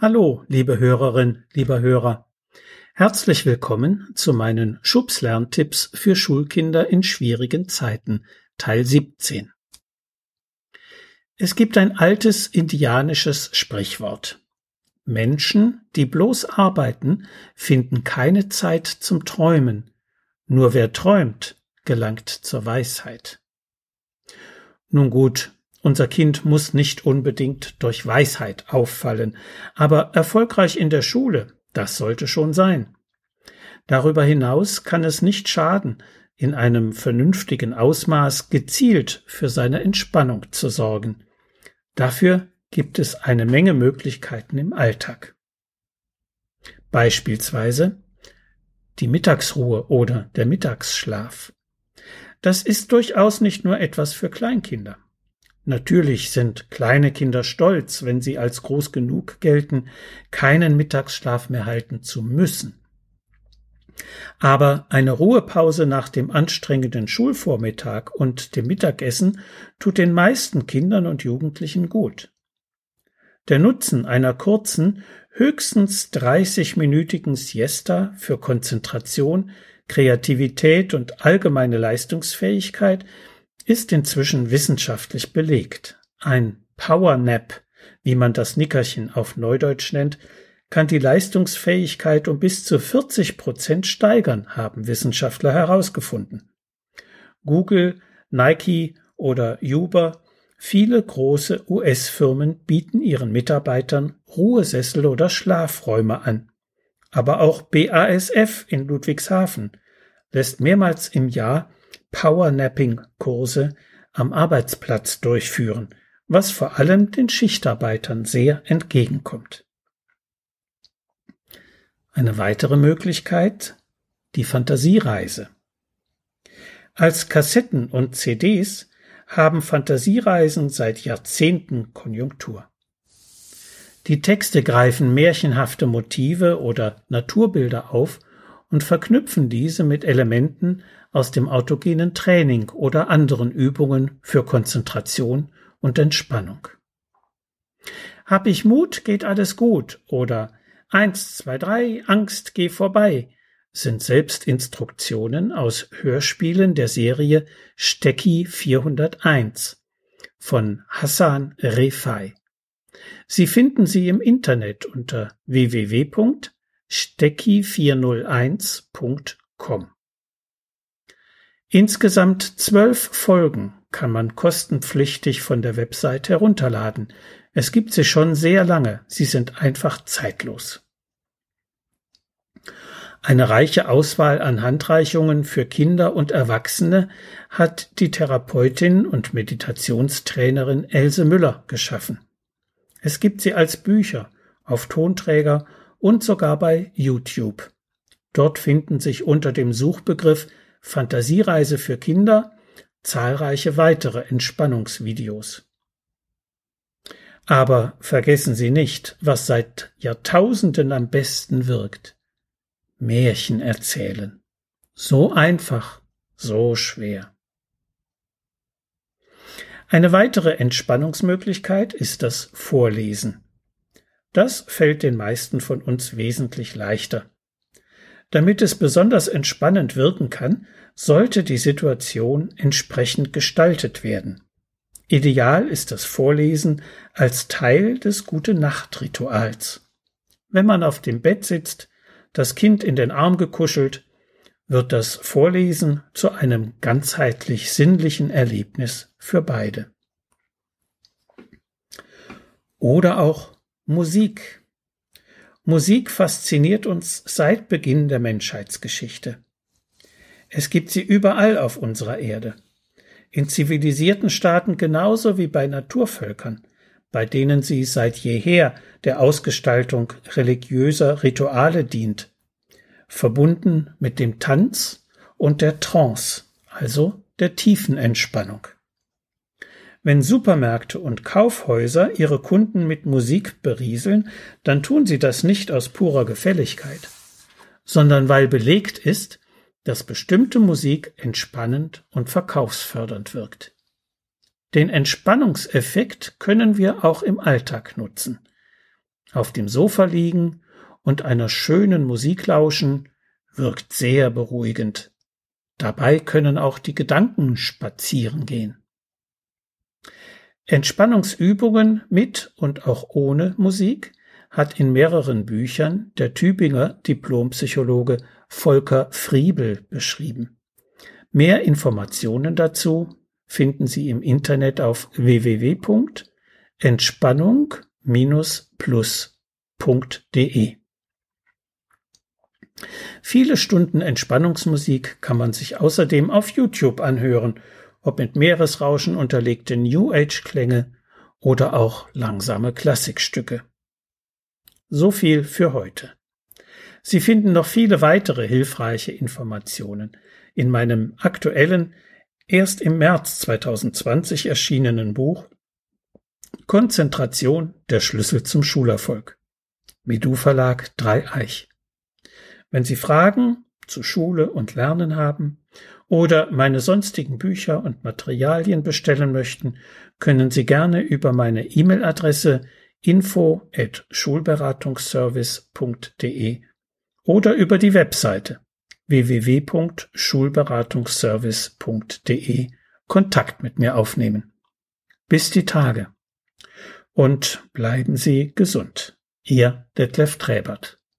Hallo, liebe Hörerin, lieber Hörer. Herzlich willkommen zu meinen Schubs-Lerntipps für Schulkinder in schwierigen Zeiten, Teil 17. Es gibt ein altes indianisches Sprichwort. Menschen, die bloß arbeiten, finden keine Zeit zum Träumen. Nur wer träumt, gelangt zur Weisheit. Nun gut, unser Kind muss nicht unbedingt durch Weisheit auffallen, aber erfolgreich in der Schule, das sollte schon sein. Darüber hinaus kann es nicht schaden, in einem vernünftigen Ausmaß gezielt für seine Entspannung zu sorgen. Dafür gibt es eine Menge Möglichkeiten im Alltag. Beispielsweise die Mittagsruhe oder der Mittagsschlaf. Das ist durchaus nicht nur etwas für Kleinkinder. Natürlich sind kleine Kinder stolz, wenn sie als groß genug gelten, keinen Mittagsschlaf mehr halten zu müssen. Aber eine Ruhepause nach dem anstrengenden Schulvormittag und dem Mittagessen tut den meisten Kindern und Jugendlichen gut. Der Nutzen einer kurzen, höchstens 30-minütigen Siesta für Konzentration, Kreativität und allgemeine Leistungsfähigkeit ist inzwischen wissenschaftlich belegt. Ein Power Nap, wie man das Nickerchen auf Neudeutsch nennt, kann die Leistungsfähigkeit um bis zu 40 Prozent steigern, haben Wissenschaftler herausgefunden. Google, Nike oder Uber, viele große US-Firmen bieten ihren Mitarbeitern Ruhesessel oder Schlafräume an. Aber auch BASF in Ludwigshafen lässt mehrmals im Jahr Powernapping-Kurse am Arbeitsplatz durchführen, was vor allem den Schichtarbeitern sehr entgegenkommt. Eine weitere Möglichkeit die Fantasiereise. Als Kassetten und CDs haben Fantasiereisen seit Jahrzehnten Konjunktur. Die Texte greifen märchenhafte Motive oder Naturbilder auf und verknüpfen diese mit Elementen aus dem autogenen Training oder anderen Übungen für Konzentration und Entspannung. Hab ich Mut, geht alles gut oder eins, zwei, drei, Angst, geh vorbei sind Selbstinstruktionen aus Hörspielen der Serie Stecki 401 von Hassan Refai. Sie finden sie im Internet unter www.stecki401.com. Insgesamt zwölf Folgen kann man kostenpflichtig von der Website herunterladen. Es gibt sie schon sehr lange, sie sind einfach zeitlos. Eine reiche Auswahl an Handreichungen für Kinder und Erwachsene hat die Therapeutin und Meditationstrainerin Else Müller geschaffen. Es gibt sie als Bücher, auf Tonträger und sogar bei YouTube. Dort finden sich unter dem Suchbegriff Fantasiereise für Kinder, zahlreiche weitere Entspannungsvideos. Aber vergessen Sie nicht, was seit Jahrtausenden am besten wirkt. Märchen erzählen. So einfach, so schwer. Eine weitere Entspannungsmöglichkeit ist das Vorlesen. Das fällt den meisten von uns wesentlich leichter. Damit es besonders entspannend wirken kann, sollte die Situation entsprechend gestaltet werden. Ideal ist das Vorlesen als Teil des Gute-Nacht-Rituals. Wenn man auf dem Bett sitzt, das Kind in den Arm gekuschelt, wird das Vorlesen zu einem ganzheitlich sinnlichen Erlebnis für beide. Oder auch Musik. Musik fasziniert uns seit Beginn der Menschheitsgeschichte. Es gibt sie überall auf unserer Erde. In zivilisierten Staaten genauso wie bei Naturvölkern, bei denen sie seit jeher der Ausgestaltung religiöser Rituale dient, verbunden mit dem Tanz und der Trance, also der tiefen Entspannung. Wenn Supermärkte und Kaufhäuser ihre Kunden mit Musik berieseln, dann tun sie das nicht aus purer Gefälligkeit, sondern weil belegt ist, dass bestimmte Musik entspannend und verkaufsfördernd wirkt. Den Entspannungseffekt können wir auch im Alltag nutzen. auf dem Sofa liegen und einer schönen Musik lauschen wirkt sehr beruhigend. Dabei können auch die Gedanken spazieren gehen. Entspannungsübungen mit und auch ohne Musik hat in mehreren Büchern der Tübinger Diplompsychologe Volker Friebel beschrieben. Mehr Informationen dazu finden Sie im Internet auf www.entspannung-plus.de. Viele Stunden Entspannungsmusik kann man sich außerdem auf YouTube anhören, ob mit Meeresrauschen unterlegte New Age Klänge oder auch langsame Klassikstücke. So viel für heute. Sie finden noch viele weitere hilfreiche Informationen in meinem aktuellen, erst im März 2020 erschienenen Buch Konzentration der Schlüssel zum Schulerfolg. Medu Verlag Dreieich. Wenn Sie Fragen zu Schule und Lernen haben oder meine sonstigen Bücher und Materialien bestellen möchten, können Sie gerne über meine E-Mail-Adresse info at schulberatungsservice.de oder über die Webseite www.schulberatungsservice.de Kontakt mit mir aufnehmen. Bis die Tage. Und bleiben Sie gesund. Ihr Detlef Träbert.